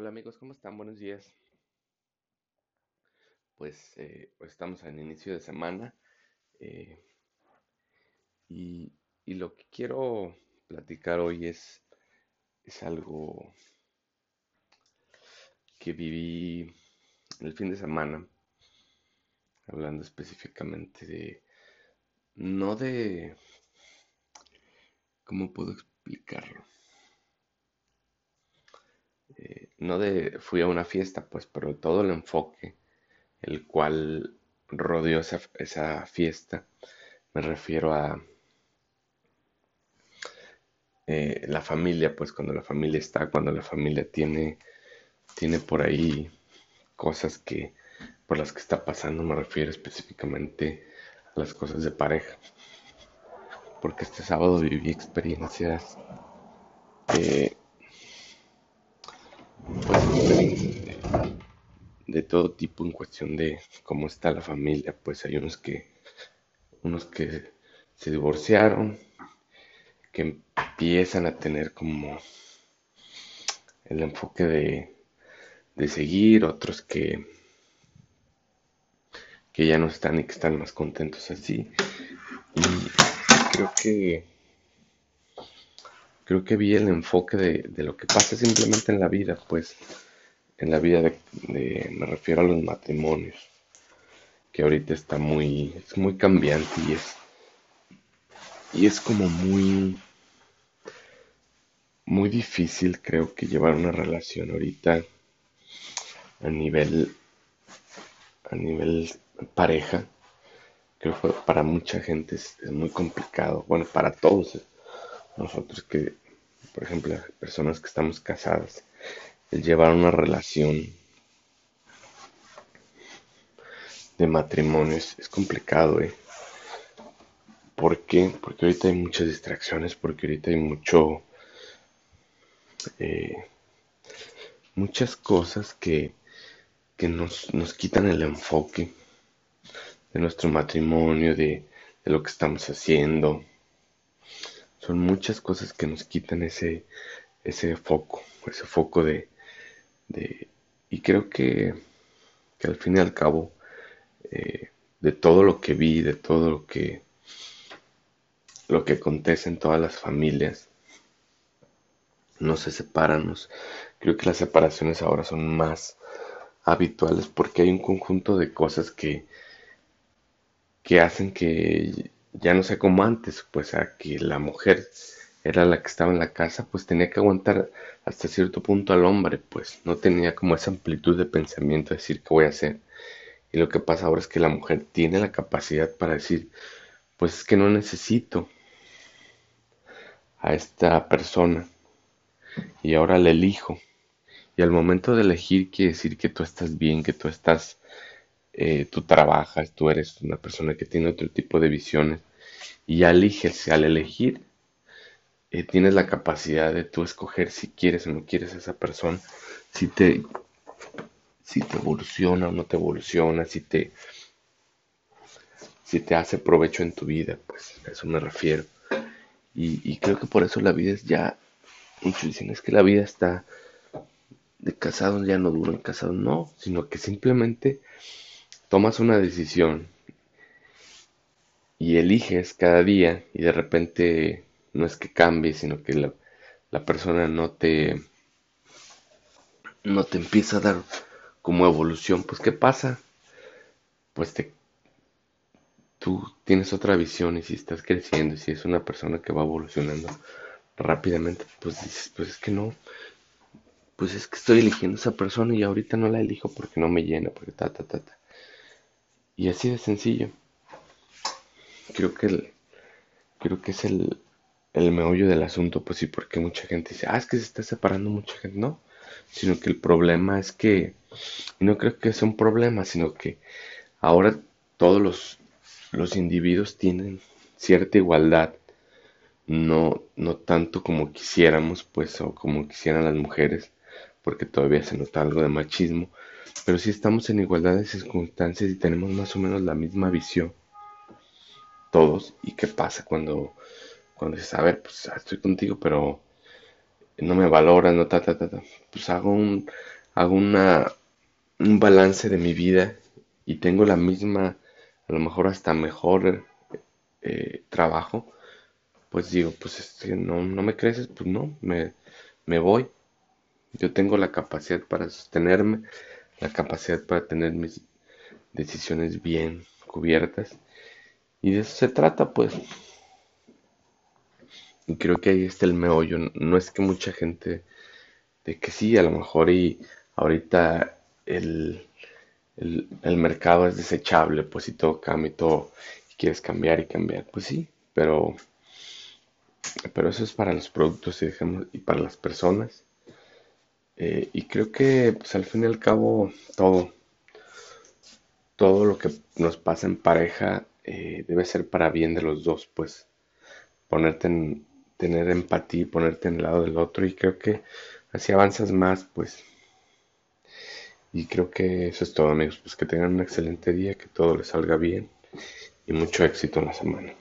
Hola amigos, ¿cómo están? Buenos días. Pues eh, estamos al inicio de semana eh, y, y lo que quiero platicar hoy es, es algo que viví el fin de semana, hablando específicamente de, no de, ¿cómo puedo explicarlo? Eh, no de, fui a una fiesta, pues, pero todo el enfoque, el cual rodeó esa, fiesta, me refiero a eh, la familia, pues cuando la familia está, cuando la familia tiene, tiene por ahí cosas que, por las que está pasando, me refiero específicamente a las cosas de pareja. Porque este sábado viví experiencias eh, de, todo tipo en cuestión de cómo está la familia. Pues hay unos que, unos que se divorciaron, que empiezan a tener como el enfoque de, de seguir, otros que, que ya no están y que están más contentos así. Y creo que creo que vi el enfoque de, lo que pasa simplemente en la vida, pues, en la vida de, me refiero a los matrimonios, que ahorita está muy, es muy cambiante y es, y es como muy, muy difícil creo que llevar una relación ahorita a nivel, a nivel pareja. Creo que para mucha gente es, muy complicado, bueno, para todos nosotros que, por ejemplo, personas que estamos casadas, el llevar una relación de matrimonio es, complicado, ¿eh? ¿Por qué? Porque ahorita hay muchas distracciones, porque ahorita hay mucho... Eh, muchas cosas que, que nos, nos, quitan el enfoque de nuestro matrimonio, de, de lo que estamos haciendo, son muchas cosas que nos quitan ese, ese foco, ese foco de, de y creo que, que, al fin y al cabo, eh, de todo lo que vi, de todo lo que, lo que acontece en todas las familias, no se separan. creo que las separaciones ahora son más habituales porque hay un conjunto de cosas que, que hacen que ya no sé como antes, pues a que la mujer era la que estaba en la casa, pues tenía que aguantar hasta cierto punto al hombre, pues no tenía como esa amplitud de pensamiento de decir qué voy a hacer. Y lo que pasa ahora es que la mujer tiene la capacidad para decir, pues es que no necesito a esta persona y ahora la elijo. Y al momento de elegir quiere decir que tú estás bien, que tú estás eh, tú trabajas, tú eres una persona que tiene otro tipo de visiones y ya al elegir eh, tienes la capacidad de tú escoger si quieres o no quieres a esa persona, si te, si te evoluciona o no te evoluciona, si te, si te hace provecho en tu vida, pues a eso me refiero. Y, y creo que por eso la vida es ya, muchos dicen es que la vida está de casados ya no dura en casados, no, sino que simplemente tomas una decisión y eliges cada día y de repente no es que cambie, sino que la, persona no te no te empieza a dar como evolución, pues ¿qué pasa? Pues te tú tienes otra visión y si estás creciendo y si es una persona que va evolucionando rápidamente, pues dices, pues es que no, pues es que estoy eligiendo a esa persona y ahorita no la elijo porque no me llena, porque ta, ta, ta, ta. Y así de sencillo. Creo que el, creo que es el, el meollo del asunto, pues sí, porque mucha gente dice, ah, es que se está separando mucha gente, no, sino que el problema es que, no creo que sea un problema, sino que ahora todos los, los individuos tienen cierta igualdad, no, no tanto como quisiéramos, pues, o como quisieran las mujeres, porque todavía se nota algo de machismo, pero si estamos en igualdad de circunstancias y tenemos más o menos la misma visión, todos, y qué pasa cuando, cuando dices, a ver, pues estoy contigo, pero no me valoras, no ta, ta, ta, ta. Pues hago un, hago una, un balance de mi vida y tengo la misma, a lo mejor hasta mejor eh, trabajo, pues digo, pues este, no, no me creces, pues no, me, me voy. Yo tengo la capacidad para sostenerme, la capacidad para tener mis decisiones bien cubiertas. Y de eso se trata, pues. Y creo que ahí está el meollo. No es que mucha gente, de que sí, a lo mejor y ahorita el, el, mercado es desechable, pues si todo cambia y todo, y quieres cambiar y cambiar, pues sí, pero, pero eso es para los productos y, y para las personas. Eh, y creo que pues al fin y al cabo todo, todo lo que nos pasa en pareja eh, debe ser para bien de los dos, pues ponerte en, tener empatía, ponerte en el lado del otro y creo que así avanzas más, pues. Y creo que eso es todo, amigos. Pues que tengan un excelente día, que todo les salga bien y mucho éxito en la semana.